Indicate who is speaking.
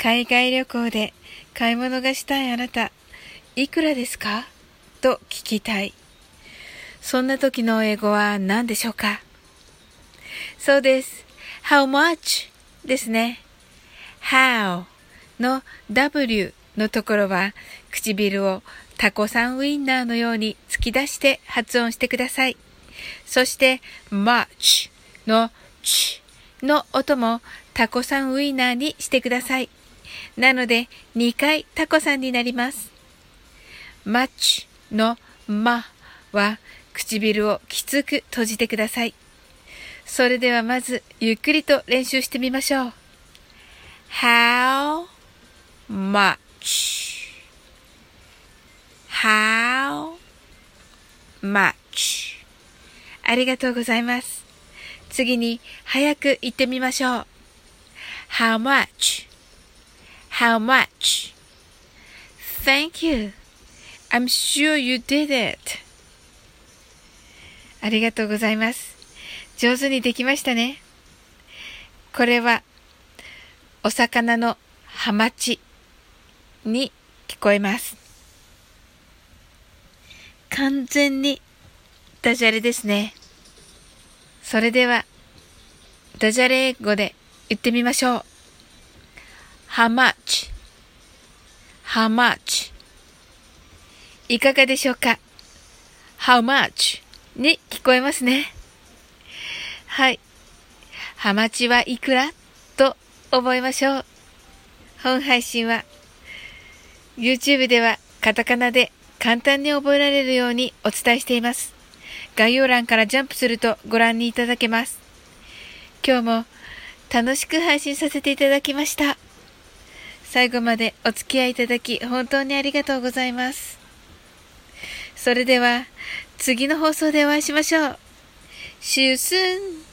Speaker 1: 海外旅行で買い物がしたいあなた、いくらですか？と聞きたい。そんな時の英語は何でしょうか？そうです。how much? ですね。how の w のところは唇をタコさんウインナーのように突き出して発音してください。そして much のチの音もタコさんウインナーにしてください。なので2回タコさんになります。much のまは唇をきつく閉じてください。それではまずゆっくりと練習してみましょう。How much? How much? ありがとうございます。次に早く言ってみましょう。How much? How much?Thank you.I'm sure you did it. ありがとうございます。上手にできましたね。これは、お魚のハマチに聞こえます。完全にダジャレですね。それでは、ダジャレ英語で言ってみましょう。How much, how much? いかがでしょうか ?how much? に聞こえますね。はい。ハマチはいくら？と覚えましょう。本配信は YouTube ではカタカナで簡単に覚えられるようにお伝えしています。概要欄からジャンプするとご覧にいただけます。今日も楽しく配信させていただきました。最後までお付き合いいただき本当にありがとうございます。それでは、次の放送でお会いしましょう。See you soon!